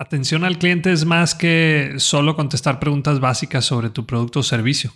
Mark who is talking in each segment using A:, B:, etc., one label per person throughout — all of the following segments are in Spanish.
A: Atención al cliente es más que solo contestar preguntas básicas sobre tu producto o servicio.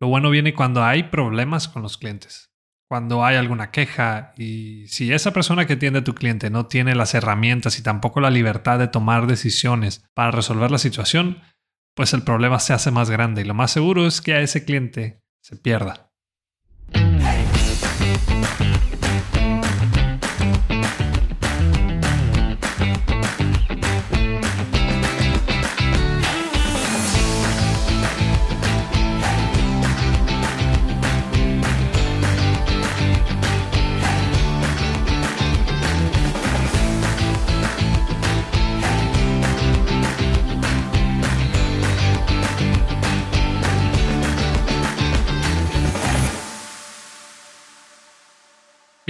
A: Lo bueno viene cuando hay problemas con los clientes, cuando hay alguna queja y si esa persona que atiende a tu cliente no tiene las herramientas y tampoco la libertad de tomar decisiones para resolver la situación, pues el problema se hace más grande y lo más seguro es que a ese cliente se pierda.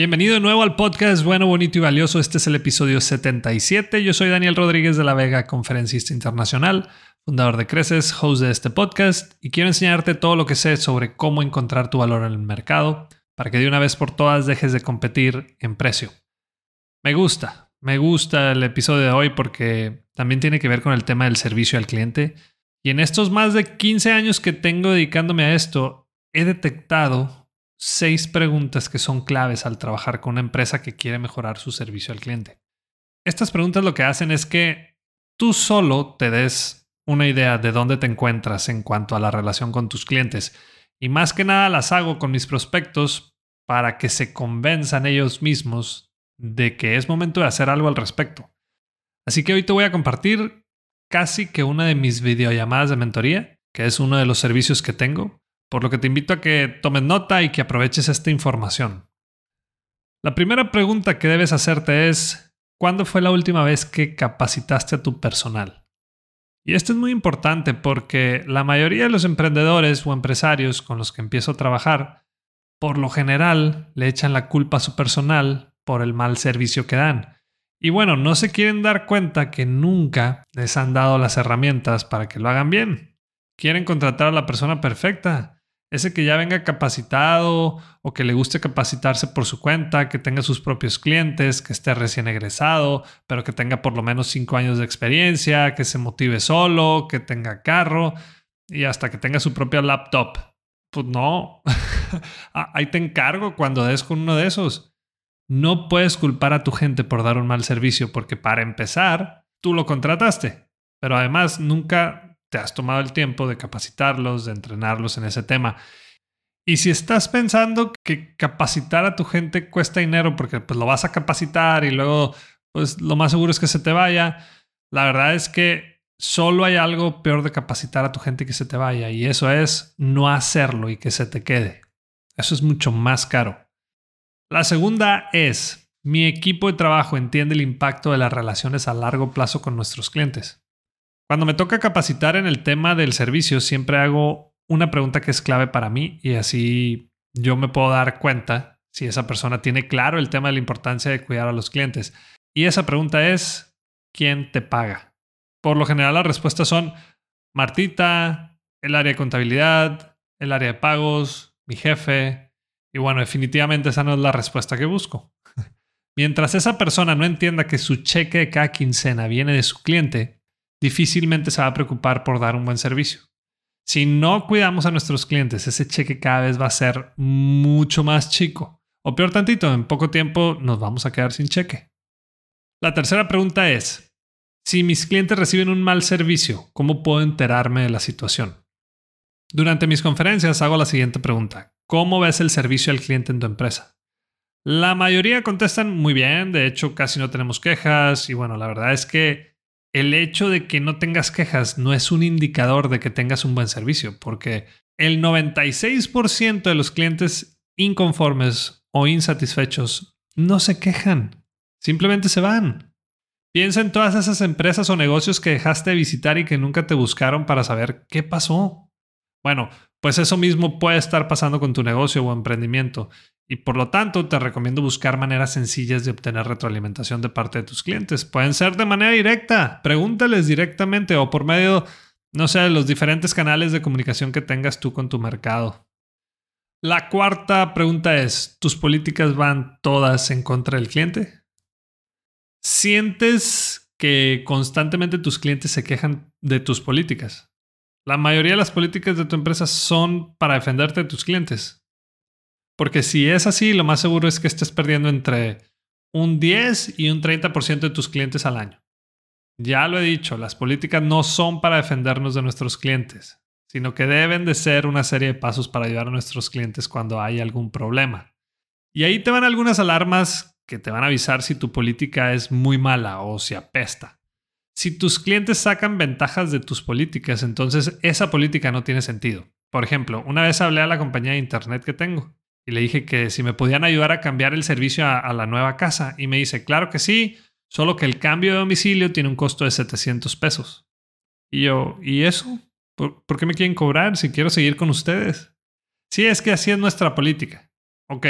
A: Bienvenido de nuevo al podcast Bueno, Bonito y Valioso. Este es el episodio 77. Yo soy Daniel Rodríguez de la Vega, conferencista internacional, fundador de Creces, host de este podcast, y quiero enseñarte todo lo que sé sobre cómo encontrar tu valor en el mercado para que de una vez por todas dejes de competir en precio. Me gusta, me gusta el episodio de hoy porque también tiene que ver con el tema del servicio al cliente. Y en estos más de 15 años que tengo dedicándome a esto, he detectado seis preguntas que son claves al trabajar con una empresa que quiere mejorar su servicio al cliente. Estas preguntas lo que hacen es que tú solo te des una idea de dónde te encuentras en cuanto a la relación con tus clientes. Y más que nada las hago con mis prospectos para que se convenzan ellos mismos de que es momento de hacer algo al respecto. Así que hoy te voy a compartir casi que una de mis videollamadas de mentoría, que es uno de los servicios que tengo, por lo que te invito a que tomes nota y que aproveches esta información. La primera pregunta que debes hacerte es, ¿cuándo fue la última vez que capacitaste a tu personal? Y esto es muy importante porque la mayoría de los emprendedores o empresarios con los que empiezo a trabajar, por lo general le echan la culpa a su personal por el mal servicio que dan. Y bueno, no se quieren dar cuenta que nunca les han dado las herramientas para que lo hagan bien. Quieren contratar a la persona perfecta, ese que ya venga capacitado o que le guste capacitarse por su cuenta, que tenga sus propios clientes, que esté recién egresado, pero que tenga por lo menos cinco años de experiencia, que se motive solo, que tenga carro y hasta que tenga su propia laptop. Pues no, ah, ahí te encargo cuando des con uno de esos. No puedes culpar a tu gente por dar un mal servicio porque para empezar, tú lo contrataste, pero además nunca te has tomado el tiempo de capacitarlos, de entrenarlos en ese tema. Y si estás pensando que capacitar a tu gente cuesta dinero porque pues lo vas a capacitar y luego pues lo más seguro es que se te vaya, la verdad es que solo hay algo peor de capacitar a tu gente que se te vaya y eso es no hacerlo y que se te quede. Eso es mucho más caro. La segunda es, mi equipo de trabajo entiende el impacto de las relaciones a largo plazo con nuestros clientes. Cuando me toca capacitar en el tema del servicio, siempre hago una pregunta que es clave para mí y así yo me puedo dar cuenta si esa persona tiene claro el tema de la importancia de cuidar a los clientes. Y esa pregunta es, ¿quién te paga? Por lo general las respuestas son Martita, el área de contabilidad, el área de pagos, mi jefe. Y bueno, definitivamente esa no es la respuesta que busco. Mientras esa persona no entienda que su cheque de cada quincena viene de su cliente, difícilmente se va a preocupar por dar un buen servicio. Si no cuidamos a nuestros clientes, ese cheque cada vez va a ser mucho más chico. O peor tantito, en poco tiempo nos vamos a quedar sin cheque. La tercera pregunta es, si mis clientes reciben un mal servicio, ¿cómo puedo enterarme de la situación? Durante mis conferencias hago la siguiente pregunta. ¿Cómo ves el servicio al cliente en tu empresa? La mayoría contestan muy bien, de hecho casi no tenemos quejas y bueno, la verdad es que el hecho de que no tengas quejas no es un indicador de que tengas un buen servicio, porque el 96% de los clientes inconformes o insatisfechos no se quejan, simplemente se van. Piensa en todas esas empresas o negocios que dejaste de visitar y que nunca te buscaron para saber qué pasó. Bueno, pues eso mismo puede estar pasando con tu negocio o emprendimiento y por lo tanto, te recomiendo buscar maneras sencillas de obtener retroalimentación de parte de tus clientes. Pueden ser de manera directa, pregúntales directamente o por medio, no sé, de los diferentes canales de comunicación que tengas tú con tu mercado. La cuarta pregunta es, ¿tus políticas van todas en contra del cliente? ¿Sientes que constantemente tus clientes se quejan de tus políticas. La mayoría de las políticas de tu empresa son para defenderte de tus clientes. Porque si es así, lo más seguro es que estés perdiendo entre un 10 y un 30% de tus clientes al año. Ya lo he dicho, las políticas no son para defendernos de nuestros clientes, sino que deben de ser una serie de pasos para ayudar a nuestros clientes cuando hay algún problema. Y ahí te van algunas alarmas que te van a avisar si tu política es muy mala o si apesta. Si tus clientes sacan ventajas de tus políticas, entonces esa política no tiene sentido. Por ejemplo, una vez hablé a la compañía de internet que tengo y le dije que si me podían ayudar a cambiar el servicio a, la nueva casa y me dice, claro que sí, solo que el cambio de domicilio tiene un costo de 700 pesos. Y yo, ¿y eso? ¿Por, ¿Por, qué me quieren cobrar si quiero seguir con ustedes? Sí, es que así es nuestra política. Ok,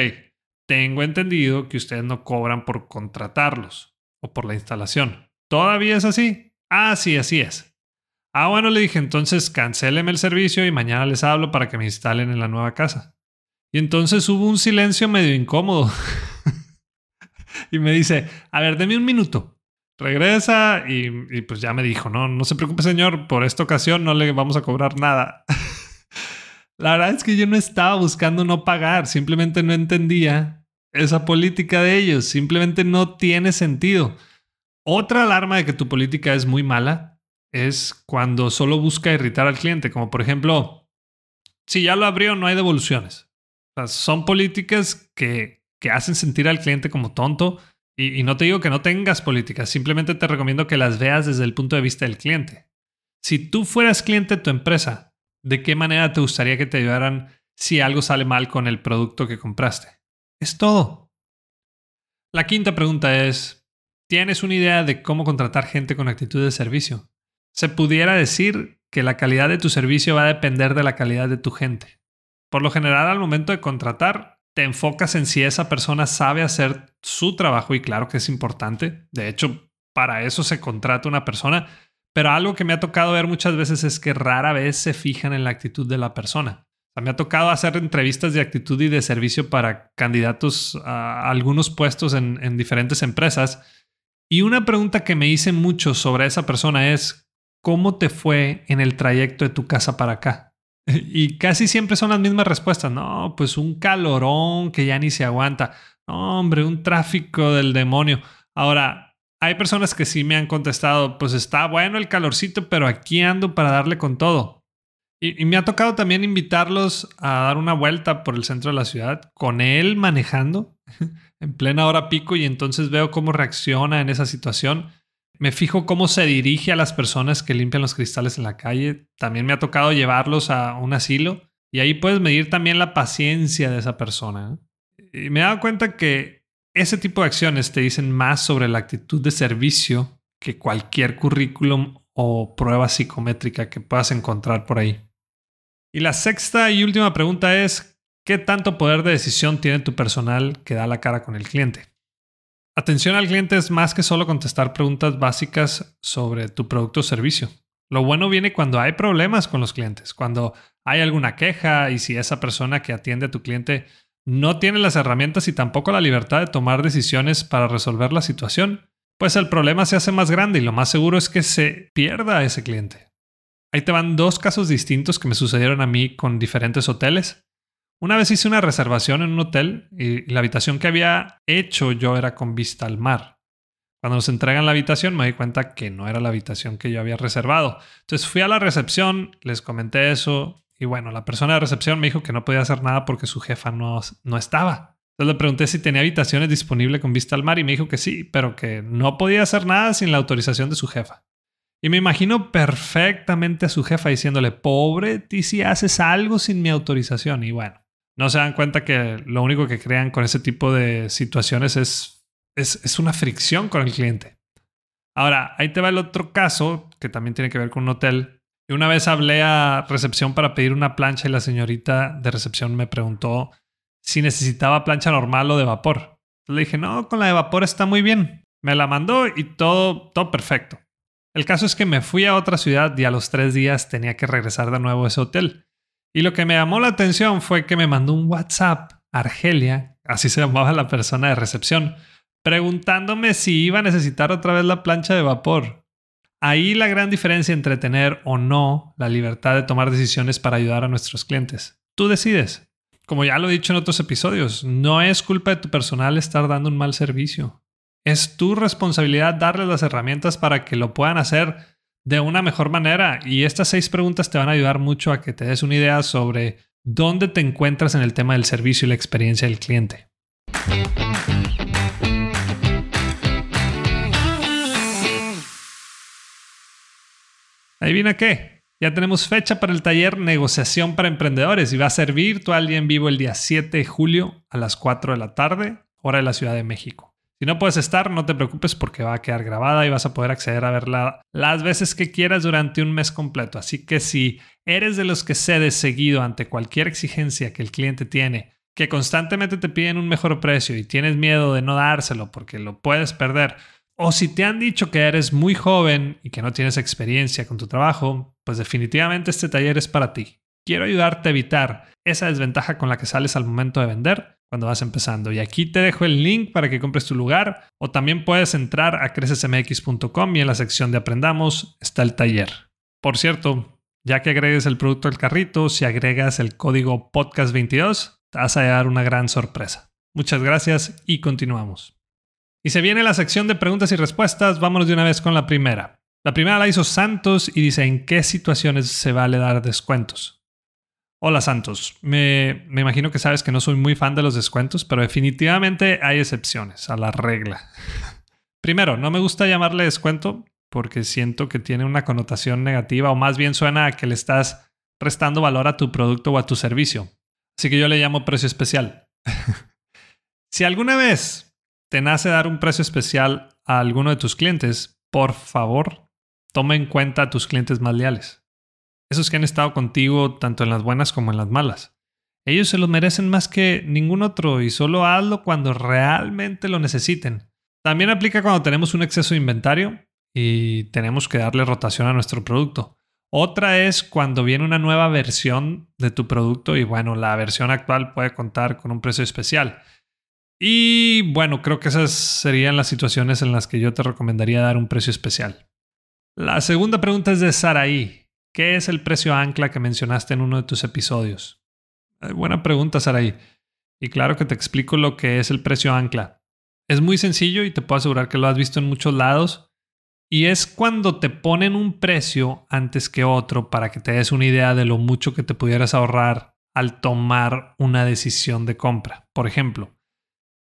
A: tengo entendido que ustedes no cobran por contratarlos o por la instalación. ¿Todavía es así? Ah, sí, así es. Ah, bueno, le dije, entonces cancéleme el servicio y mañana les hablo para que me instalen en la nueva casa. Y entonces hubo un silencio medio incómodo. y me dice, a ver, deme un minuto. Regresa y, y, pues ya me dijo, no, no se preocupe señor, por esta ocasión no le vamos a cobrar nada. La verdad es que yo no estaba buscando no pagar, simplemente no entendía esa política de ellos, simplemente no tiene sentido. Otra alarma de que tu política es muy mala es cuando solo busca irritar al cliente, como por ejemplo, si ya lo abrió no hay devoluciones. Son políticas que, que, hacen sentir al cliente como tonto y, y no te digo que no tengas políticas, simplemente te recomiendo que las veas desde el punto de vista del cliente. Si tú fueras cliente de tu empresa, ¿De qué manera te gustaría que te ayudaran si algo sale mal con el producto que compraste? Es todo. La quinta pregunta es, ¿tienes una idea de cómo contratar gente con actitud de servicio? Se pudiera decir que la calidad de tu servicio va a depender de la calidad de tu gente. Por lo general, al momento de contratar, te enfocas en si esa persona sabe hacer su trabajo y claro que es importante. De hecho, para eso se contrata una persona, pero algo que me ha tocado ver muchas veces es que rara vez se fijan en la actitud de la persona. Me ha tocado hacer entrevistas de actitud y de servicio para candidatos a algunos puestos en, en diferentes empresas. Y una pregunta que me hice mucho sobre esa persona es, ¿cómo te fue en el trayecto de tu casa para acá? Y casi siempre son las mismas respuestas. No, pues un calorón que ya ni se aguanta. No, hombre, un tráfico del demonio. Ahora, hay personas que sí me han contestado, pues está bueno el calorcito, pero aquí ando para darle con todo. Y, me ha tocado también invitarlos a dar una vuelta por el centro de la ciudad con él manejando en plena hora pico y entonces veo cómo reacciona en esa situación. Me fijo cómo se dirige a las personas que limpian los cristales en la calle. También me ha tocado llevarlos a un asilo y ahí puedes medir también la paciencia de esa persona. Y me he dado cuenta que ese tipo de acciones te dicen más sobre la actitud de servicio que cualquier currículum o prueba psicométrica que puedas encontrar por ahí. Y la sexta y última pregunta es, ¿qué tanto poder de decisión tiene tu personal que da la cara con el cliente? Atención al cliente es más que solo contestar preguntas básicas sobre tu producto o servicio. Lo bueno viene cuando hay problemas con los clientes, cuando hay alguna queja y si esa persona que atiende a tu cliente no tiene las herramientas y tampoco la libertad de tomar decisiones para resolver la situación, pues el problema se hace más grande y lo más seguro es que se pierda a ese cliente. Ahí te van dos casos distintos que me sucedieron a mí con diferentes hoteles. Una vez hice una reservación en un hotel y la habitación que había hecho yo era con vista al mar. Cuando nos entregan la habitación me di cuenta que no era la habitación que yo había reservado. Entonces fui a la recepción, les comenté eso, y bueno, la persona de recepción me dijo que no podía hacer nada porque su jefa no, no estaba. Entonces le pregunté si tenía habitaciones disponibles con vista al mar y me dijo que sí, pero que no podía hacer nada sin la autorización de su jefa. Y me imagino perfectamente a su jefa diciéndole, pobre ti si haces algo sin mi autorización. Y bueno, no se dan cuenta que lo único que crean con ese tipo de situaciones es, es, es una fricción con el cliente. Ahora, ahí te va el otro caso que también tiene que ver con un hotel y una vez hablé a recepción para pedir una plancha y la señorita de recepción me preguntó si necesitaba plancha normal o de vapor. Le dije, no, con la de vapor está muy bien. Me la mandó y todo, todo perfecto. El caso es que me fui a otra ciudad y a los tres días tenía que regresar de nuevo a ese hotel. Y lo que me llamó la atención fue que me mandó un WhatsApp, Argelia, así se llamaba la persona de recepción, preguntándome si iba a necesitar otra vez la plancha de vapor. Ahí la gran diferencia entre tener o no la libertad de tomar decisiones para ayudar a nuestros clientes. Tú decides. Como ya lo he dicho en otros episodios, no es culpa de tu personal estar dando un mal servicio. Es tu responsabilidad darles las herramientas para que lo puedan hacer de una mejor manera. Y estas seis preguntas te van a ayudar mucho a que te des una idea sobre dónde te encuentras en el tema del servicio y la experiencia del cliente. ¿Adivina qué? Ya tenemos fecha para el taller Negociación para Emprendedores y va a ser virtual y en vivo el día 7 de julio a las 4 de la tarde, hora de la Ciudad de México. Si no puedes estar, no te preocupes porque va a quedar grabada y vas a poder acceder a verla las veces que quieras durante un mes completo. Así que si eres de los que cedes seguido ante cualquier exigencia que el cliente tiene, que constantemente te piden un mejor precio y tienes miedo de no dárselo porque lo puedes perder, o si te han dicho que eres muy joven y que no tienes experiencia con tu trabajo, pues definitivamente este taller es para ti. Quiero ayudarte a evitar esa desventaja con la que sales al momento de vender cuando vas empezando. Y aquí te dejo el link para que compres tu lugar o también puedes entrar a crecesmx.com y en la sección de Aprendamos está el taller. Por cierto, ya que agregues el producto al carrito, si agregas el código podcast22, te vas a dar una gran sorpresa. Muchas gracias y continuamos. Y se viene la sección de preguntas y respuestas. Vámonos de una vez con la primera. La primera la hizo Santos y dice en qué situaciones se vale dar descuentos. Hola Santos, me, imagino que sabes que no soy muy fan de los descuentos, pero definitivamente hay excepciones a la regla. Primero, no me gusta llamarle descuento porque siento que tiene una connotación negativa o más bien suena a que le estás restando valor a tu producto o a tu servicio. Así que yo le llamo precio especial. si alguna vez te nace dar un precio especial a alguno de tus clientes, por favor, toma en cuenta a tus clientes más leales esos que han estado contigo tanto en las buenas como en las malas. Ellos se lo merecen más que ningún otro y solo hazlo cuando realmente lo necesiten. También aplica cuando tenemos un exceso de inventario y tenemos que darle rotación a nuestro producto. Otra es cuando viene una nueva versión de tu producto y bueno, la versión actual puede contar con un precio especial. Y bueno, creo que esas serían las situaciones en las que yo te recomendaría dar un precio especial. La segunda pregunta es de Saraí. ¿Qué es el precio ancla que mencionaste en uno de tus episodios? Eh, buena pregunta, Saraí. Y claro que te explico lo que es el precio ancla. Es muy sencillo y te puedo asegurar que lo has visto en muchos lados. Y es cuando te ponen un precio antes que otro para que te des una idea de lo mucho que te pudieras ahorrar al tomar una decisión de compra. Por ejemplo,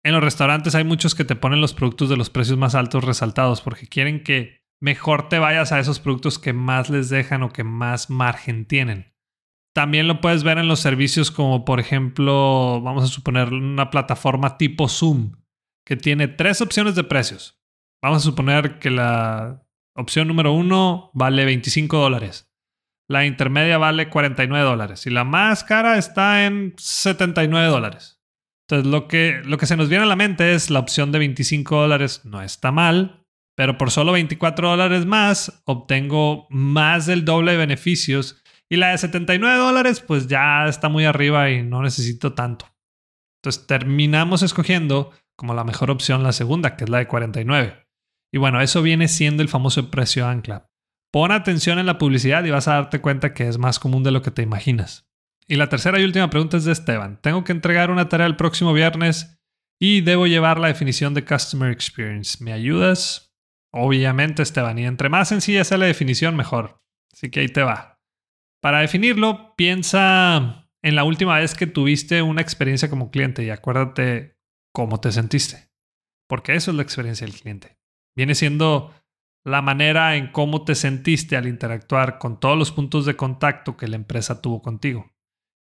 A: en los restaurantes hay muchos que te ponen los productos de los precios más altos resaltados porque quieren que mejor te vayas a esos productos que más les dejan o que más margen tienen. También lo puedes ver en los servicios como por ejemplo, vamos a suponer una plataforma tipo Zoom, que tiene tres opciones de precios. Vamos a suponer que la opción número uno vale 25 dólares. La intermedia vale 49 dólares y la más cara está en 79 dólares. Entonces lo que, lo que se nos viene a la mente es la opción de 25 dólares no está mal, pero por solo 24 dólares más obtengo más del doble de beneficios y la de 79 dólares pues ya está muy arriba y no necesito tanto. Entonces terminamos escogiendo como la mejor opción la segunda, que es la de 49. Y bueno, eso viene siendo el famoso precio ancla. Pon atención en la publicidad y vas a darte cuenta que es más común de lo que te imaginas. Y la tercera y última pregunta es de Esteban. Tengo que entregar una tarea el próximo viernes y debo llevar la definición de Customer Experience. ¿Me ayudas? Obviamente, Esteban, y entre más sencilla sea la definición, mejor. Así que ahí te va. Para definirlo, piensa en la última vez que tuviste una experiencia como cliente y acuérdate cómo te sentiste. Porque eso es la experiencia del cliente. Viene siendo la manera en cómo te sentiste al interactuar con todos los puntos de contacto que la empresa tuvo contigo.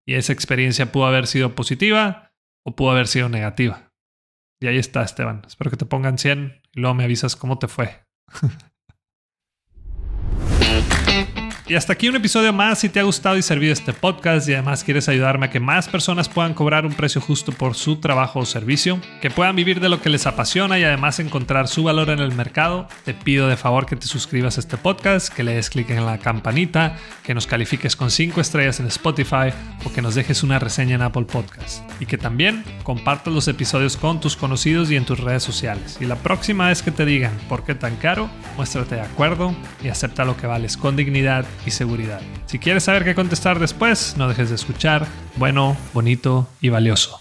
A: Y esa experiencia pudo haber sido positiva o pudo haber sido negativa. Y ahí está, Esteban. Espero que te pongan 100 y luego me avisas cómo te fue. Y hasta aquí un episodio más. Si te ha gustado y servido este podcast y además quieres ayudarme a que más personas puedan cobrar un precio justo por su trabajo o servicio, que puedan vivir de lo que les apasiona y además encontrar su valor en el mercado, te pido de favor que te suscribas a este podcast, que le des clic en la campanita, que nos califiques con 5 estrellas en Spotify o que nos dejes una reseña en Apple Podcast. Y que también compartas los episodios con tus conocidos y en tus redes sociales. Y la próxima vez que te digan por qué tan caro, muéstrate de acuerdo y acepta lo que vales con dignidad y seguridad. Si quieres saber qué contestar después, no dejes de escuchar. Bueno, bonito y valioso.